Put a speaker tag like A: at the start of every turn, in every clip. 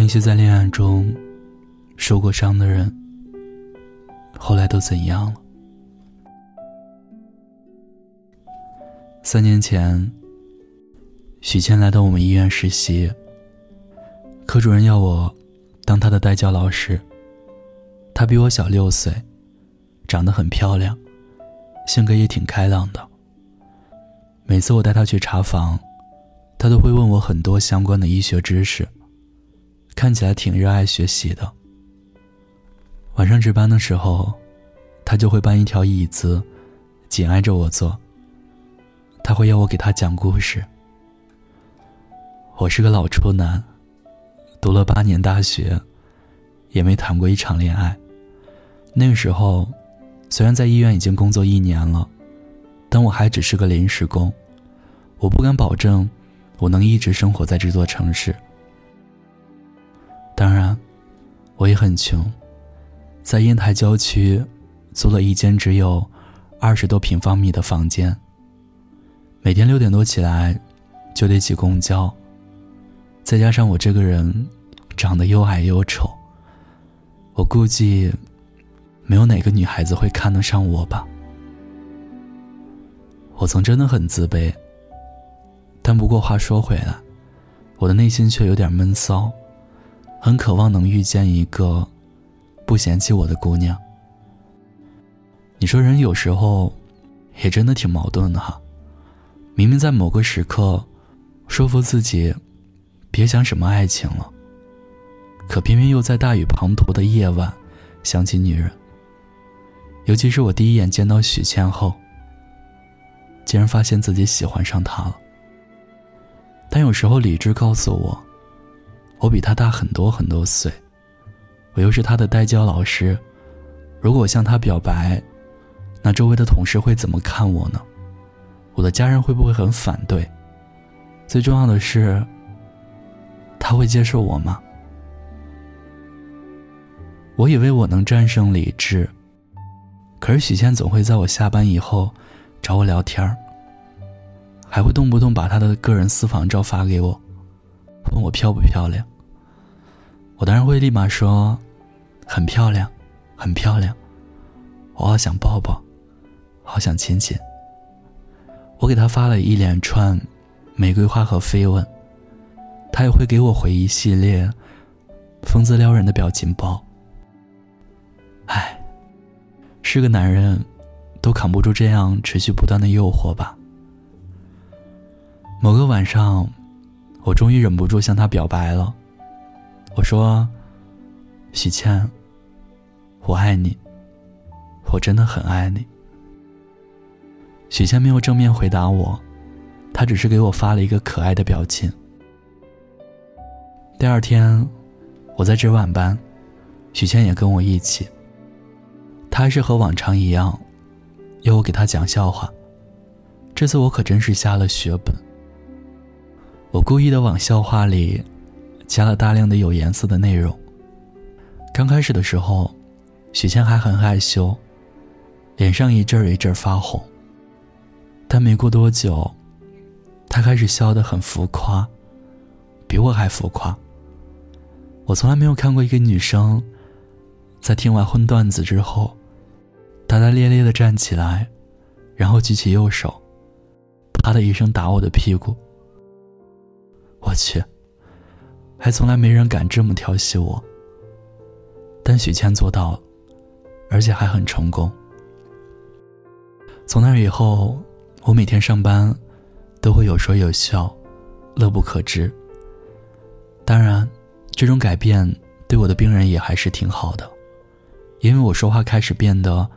A: 那些在恋爱中受过伤的人，后来都怎样了？三年前，许倩来到我们医院实习。科主任要我当他的代教老师。她比我小六岁，长得很漂亮，性格也挺开朗的。每次我带她去查房，她都会问我很多相关的医学知识。看起来挺热爱学习的。晚上值班的时候，他就会搬一条椅子，紧挨着我坐。他会要我给他讲故事。我是个老处男，读了八年大学，也没谈过一场恋爱。那个时候，虽然在医院已经工作一年了，但我还只是个临时工。我不敢保证，我能一直生活在这座城市。当然，我也很穷，在烟台郊区租了一间只有二十多平方米的房间。每天六点多起来，就得挤公交。再加上我这个人长得又矮又丑，我估计没有哪个女孩子会看得上我吧。我曾真的很自卑，但不过话说回来，我的内心却有点闷骚。很渴望能遇见一个不嫌弃我的姑娘。你说人有时候也真的挺矛盾的哈，明明在某个时刻说服自己别想什么爱情了，可偏偏又在大雨滂沱的夜晚想起女人。尤其是我第一眼见到许倩后，竟然发现自己喜欢上她了。但有时候理智告诉我。我比他大很多很多岁，我又是他的代教老师。如果我向他表白，那周围的同事会怎么看我呢？我的家人会不会很反对？最重要的是，他会接受我吗？我以为我能战胜理智，可是许倩总会在我下班以后找我聊天儿还会动不动把她的个人私房照发给我，问我漂不漂亮。我当然会立马说，很漂亮，很漂亮，我好想抱抱，好想亲亲。我给他发了一连串玫瑰花和飞吻，他也会给我回一系列风姿撩人的表情包。唉，是个男人，都扛不住这样持续不断的诱惑吧。某个晚上，我终于忍不住向他表白了。我说：“许倩，我爱你，我真的很爱你。”许倩没有正面回答我，她只是给我发了一个可爱的表情。第二天，我在值晚班，许倩也跟我一起。她还是和往常一样，要我给她讲笑话。这次我可真是下了血本，我故意的往笑话里。加了大量的有颜色的内容。刚开始的时候，许仙还很害羞，脸上一阵儿一阵儿发红。但没过多久，他开始笑得很浮夸，比我还浮夸。我从来没有看过一个女生，在听完荤段子之后，大大咧咧的站起来，然后举起右手，啪的一声打我的屁股。我去！还从来没人敢这么调戏我，但许倩做到了，而且还很成功。从那以后，我每天上班都会有说有笑，乐不可支。当然，这种改变对我的病人也还是挺好的，因为我说话开始变得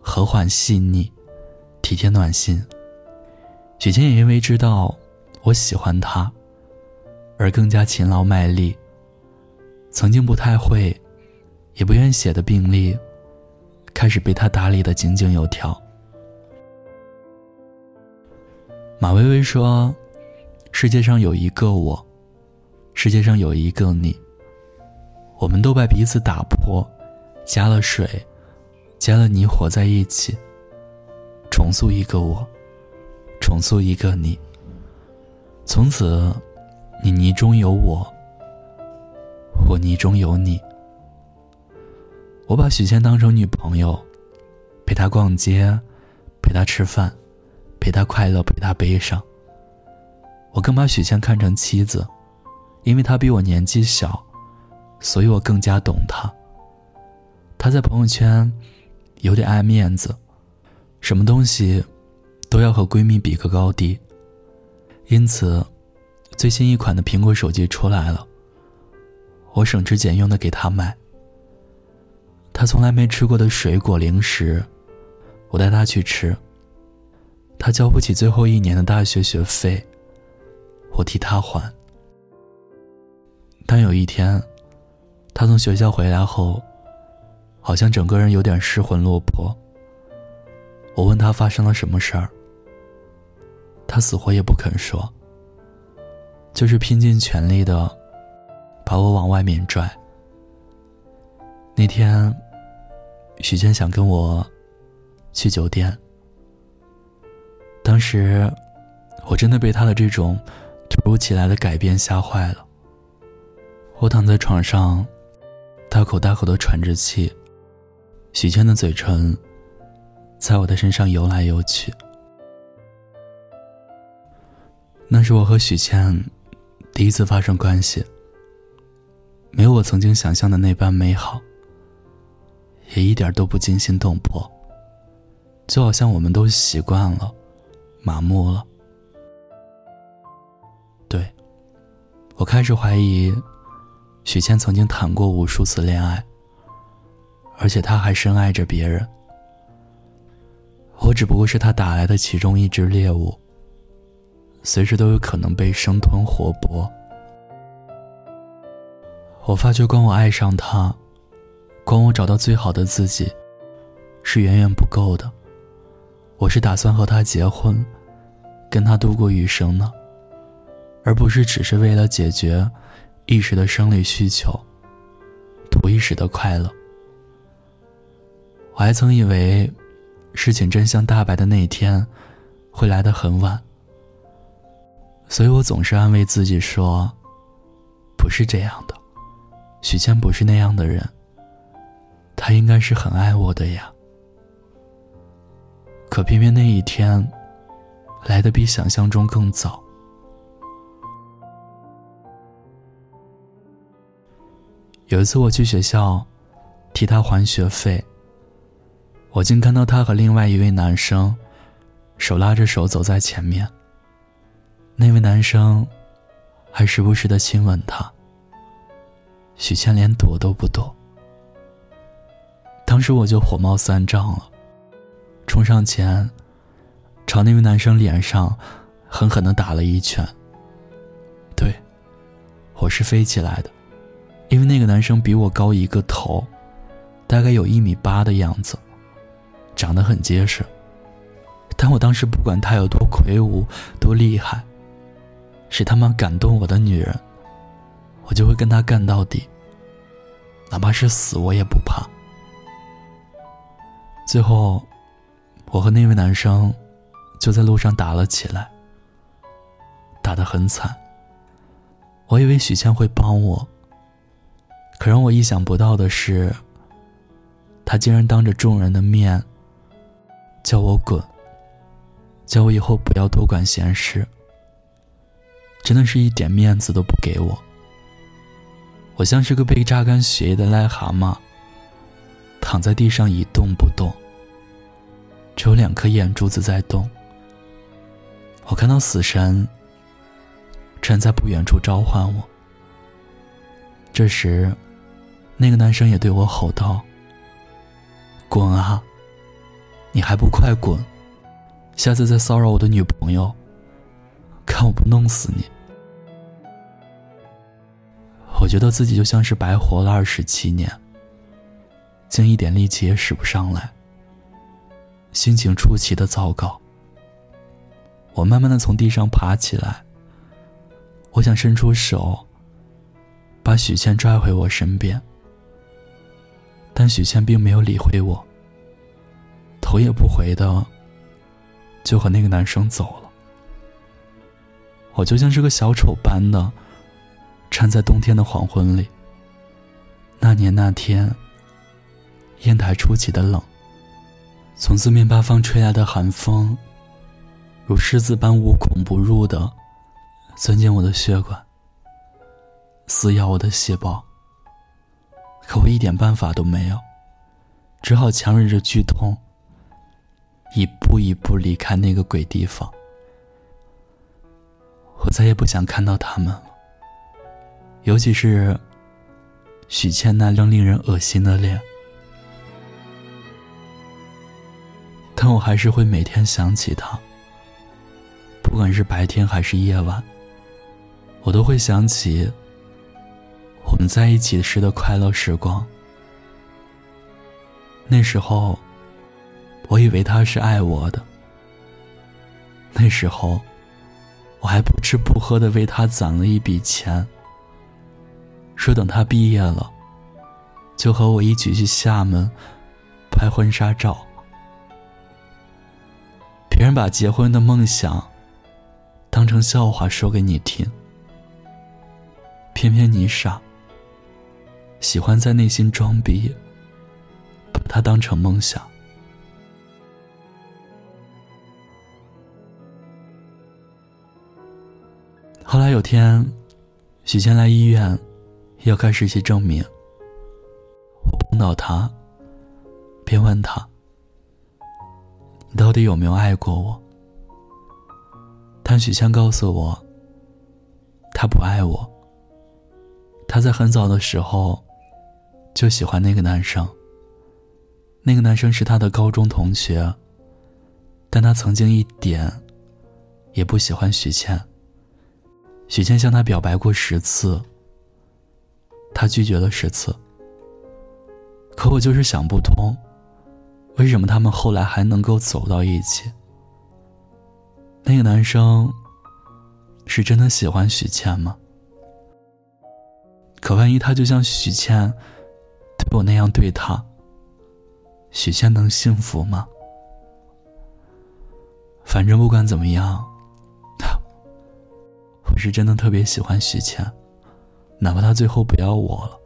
A: 和缓细腻、体贴暖心。许倩也因为知道我喜欢他。而更加勤劳卖力。曾经不太会，也不愿写的病历，开始被他打理的井井有条。马薇薇说：“世界上有一个我，世界上有一个你。我们都把彼此打破，加了水，加了泥，活在一起，重塑一个我，重塑一个你。从此。”你泥中有我，我泥中有你。我把许倩当成女朋友，陪她逛街，陪她吃饭，陪她快乐，陪她悲伤。我更把许倩看成妻子，因为她比我年纪小，所以我更加懂她。她在朋友圈有点爱面子，什么东西都要和闺蜜比个高低，因此最新一款的苹果手机出来了，我省吃俭用的给他买。他从来没吃过的水果零食，我带他去吃。他交不起最后一年的大学学费，我替他还。但有一天，他从学校回来后，好像整个人有点失魂落魄。我问他发生了什么事儿，他死活也不肯说，就是拼尽全力的把我往外面拽。那天。许谦想跟我去酒店，当时我真的被他的这种突如其来的改变吓坏了。我躺在床上，大口大口的喘着气，许谦的嘴唇在我的身上游来游去。那是我和许倩第一次发生关系，没有我曾经想象的那般美好。也一点都不惊心动魄，就好像我们都习惯了，麻木了。对，我开始怀疑，许倩曾经谈过无数次恋爱，而且她还深爱着别人。我只不过是他打来的其中一只猎物，随时都有可能被生吞活剥。我发觉，光我爱上他。光我找到最好的自己，是远远不够的。我是打算和他结婚，跟他度过余生呢，而不是只是为了解决一时的生理需求，图一时的快乐。我还曾以为，事情真相大白的那一天，会来得很晚。所以我总是安慰自己说，不是这样的，许谦不是那样的人。他应该是很爱我的呀，可偏偏那一天来的比想象中更早。有一次我去学校替他还学费，我竟看到他和另外一位男生手拉着手走在前面。那位男生还时不时的亲吻她，许倩连躲都不躲。当时我就火冒三丈了，冲上前，朝那位男生脸上狠狠的打了一拳。对，我是飞起来的，因为那个男生比我高一个头，大概有一米八的样子，长得很结实。但我当时不管他有多魁梧、多厉害，是他妈感动我的女人，我就会跟他干到底，哪怕是死我也不怕。最后，我和那位男生就在路上打了起来，打得很惨。我以为许倩会帮我，可让我意想不到的是，他竟然当着众人的面叫我滚，叫我以后不要多管闲事，真的是一点面子都不给我。我像是个被榨干血液的癞蛤蟆。躺在地上一动不动，只有两颗眼珠子在动。我看到死神站在不远处召唤我。这时，那个男生也对我吼道：“滚啊！你还不快滚！下次再骚扰我的女朋友，看我不弄死你！”我觉得自己就像是白活了二十七年。竟一点力气也使不上来，心情出奇的糟糕。我慢慢的从地上爬起来，我想伸出手，把许倩拽回我身边，但许倩并没有理会我，头也不回的就和那个男生走了。我就像是个小丑般的，站在冬天的黄昏里，那年那天，烟台出奇的冷。从四面八方吹来的寒风，如狮子般无孔不入的钻进我的血管，撕咬我的细胞。可我一点办法都没有，只好强忍着剧痛，一步一步离开那个鬼地方。我再也不想看到他们，尤其是许倩那张令人恶心的脸。但我还是会每天想起他，不管是白天还是夜晚，我都会想起我们在一起时的快乐时光。那时候，我以为他是爱我的，那时候。我还不吃不喝的为他攒了一笔钱，说等他毕业了，就和我一起去厦门拍婚纱照。别人把结婚的梦想当成笑话说给你听，偏偏你傻，喜欢在内心装逼，把它当成梦想。后来有天，许仙来医院，要开实习证明。我碰到他，便问他：“你到底有没有爱过我？”但许倩告诉我，他不爱我。他在很早的时候就喜欢那个男生。那个男生是他的高中同学，但他曾经一点也不喜欢许倩。许倩向他表白过十次，他拒绝了十次。可我就是想不通，为什么他们后来还能够走到一起？那个男生是真的喜欢许倩吗？可万一他就像许倩对我那样对他，许倩能幸福吗？反正不管怎么样。我是真的特别喜欢许倩，哪怕他最后不要我了，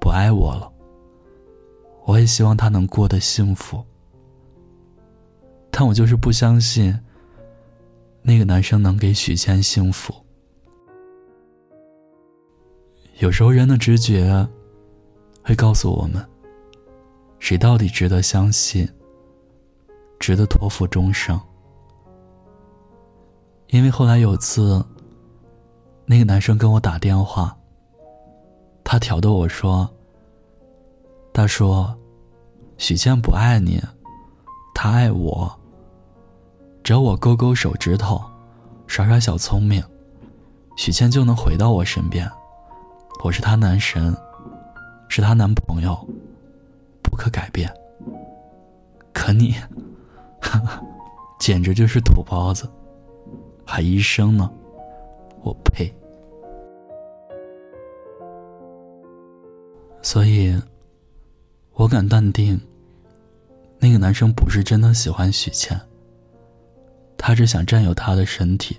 A: 不爱我了，我也希望他能过得幸福。但我就是不相信，那个男生能给许仙幸福。有时候人的直觉，会告诉我们，谁到底值得相信，值得托付终生。因为后来有次。那个男生跟我打电话，他挑逗我说：“他说，许倩不爱你，他爱我。只要我勾勾手指头，耍耍小聪明，许倩就能回到我身边。我是他男神，是他男朋友，不可改变。可你，简直就是土包子，还医生呢。”我呸！所以，我敢断定，那个男生不是真的喜欢许倩，他只想占有她的身体。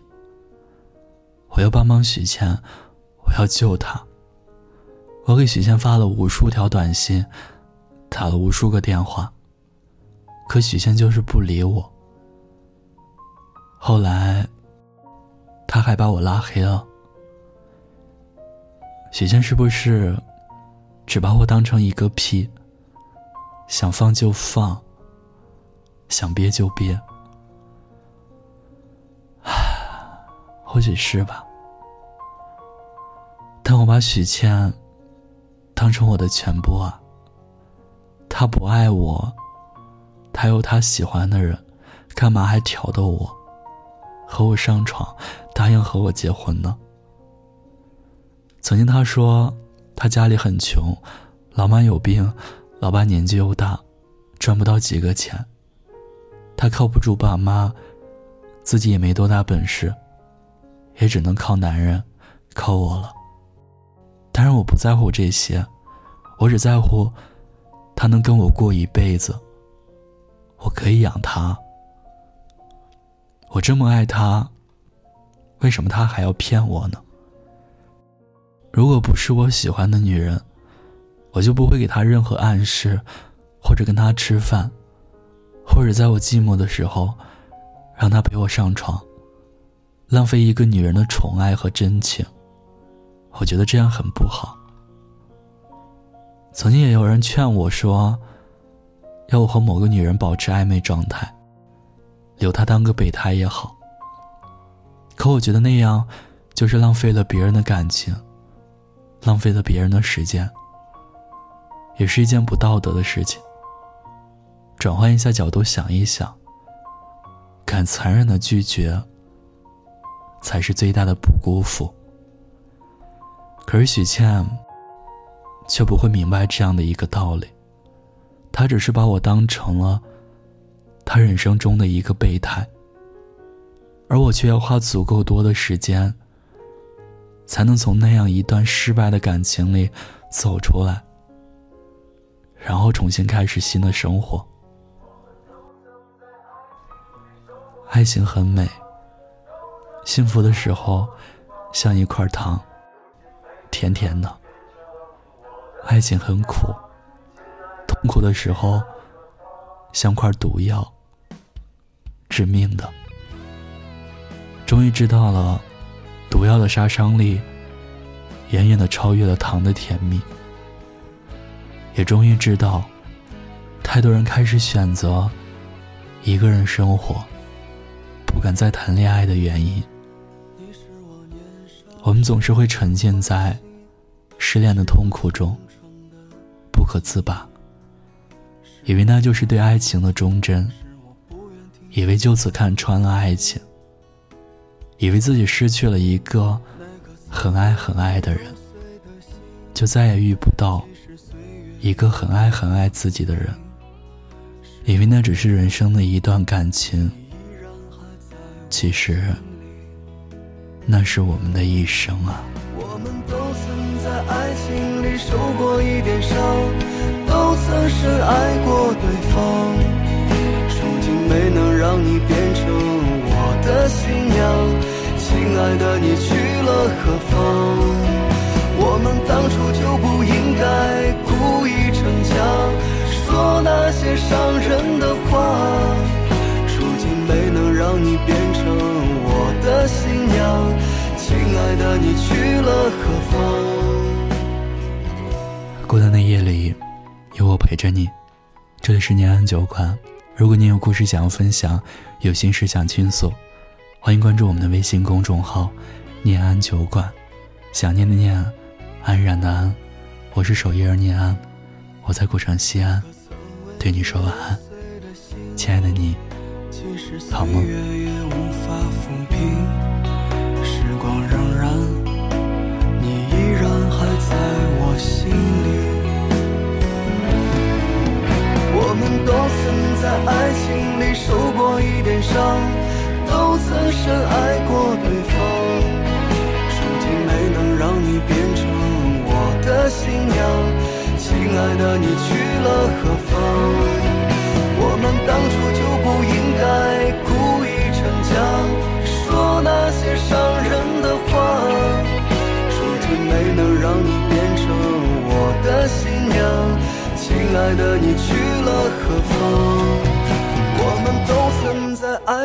A: 我要帮帮许倩，我要救她。我给许倩发了无数条短信，打了无数个电话，可许倩就是不理我。后来。他还把我拉黑了。许倩是不是只把我当成一个屁？想放就放，想憋就憋。或许是吧。但我把许倩当成我的全部啊。他不爱我，他有他喜欢的人，干嘛还挑逗我？和我上床，答应和我结婚呢。曾经他说，他家里很穷，老妈有病，老爸年纪又大，赚不到几个钱。他靠不住爸妈，自己也没多大本事，也只能靠男人，靠我了。当然我不在乎这些，我只在乎他能跟我过一辈子，我可以养他。我这么爱他，为什么他还要骗我呢？如果不是我喜欢的女人，我就不会给他任何暗示，或者跟他吃饭，或者在我寂寞的时候，让他陪我上床，浪费一个女人的宠爱和真情。我觉得这样很不好。曾经也有人劝我说，要我和某个女人保持暧昧状态，留她当个备胎也好。可我觉得那样，就是浪费了别人的感情，浪费了别人的时间。也是一件不道德的事情。转换一下角度想一想，敢残忍的拒绝，才是最大的不辜负。可是许倩，却不会明白这样的一个道理。她只是把我当成了她人生中的一个备胎，而我却要花足够多的时间，才能从那样一段失败的感情里走出来。然后重新开始新的生活。爱情很美，幸福的时候像一块糖，甜甜的；爱情很苦，痛苦的时候像块毒药，致命的。终于知道了，毒药的杀伤力远远的超越了糖的甜蜜。也终于知道，太多人开始选择一个人生活，不敢再谈恋爱的原因。我们总是会沉浸在失恋的痛苦中，不可自拔，以为那就是对爱情的忠贞，以为就此看穿了爱情，以为自己失去了一个很爱很爱的人，就再也遇不到。一个很爱很爱自己的人，以为那只是人生的一段感情，其实那是我们的一生啊。
B: 我们都曾在爱情里受过一点伤，都曾深爱过对方，如今没能让你变新娘，亲爱的，你去了何方？我们当初就不应该故意逞强，说那些伤人的话。如今没能让你变成我的新娘，亲爱的，你去了何
A: 方？孤单的夜里，有我陪着你。这里是念安酒馆。如果你有故事想要分享，有心事想倾诉，欢迎关注我们的微信公众号“念安酒馆”。想念的念。安然的安，我是守夜人念安，我在古城西安，对你说晚安，亲爱的你，好梦。
B: 爱情里受过一点伤，都曾深爱过对方，如今没能让你变成我。的新娘，亲爱的，你去了何方？我们当初就不应该故意逞强，说那些伤人的话。如今没能让你变成我的新娘，亲爱的，你去了何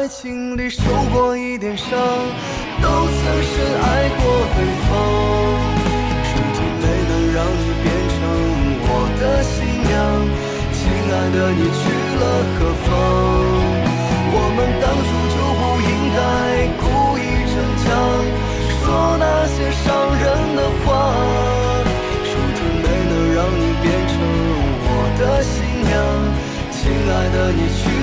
B: 爱情里受过一点伤，都曾深爱过对方。如今没能让你变成我的新娘，亲爱的，你去了何方？我们当初就不应该故意逞强，说那些伤人的话。如今没能让你变成我的新娘，亲爱的，你去？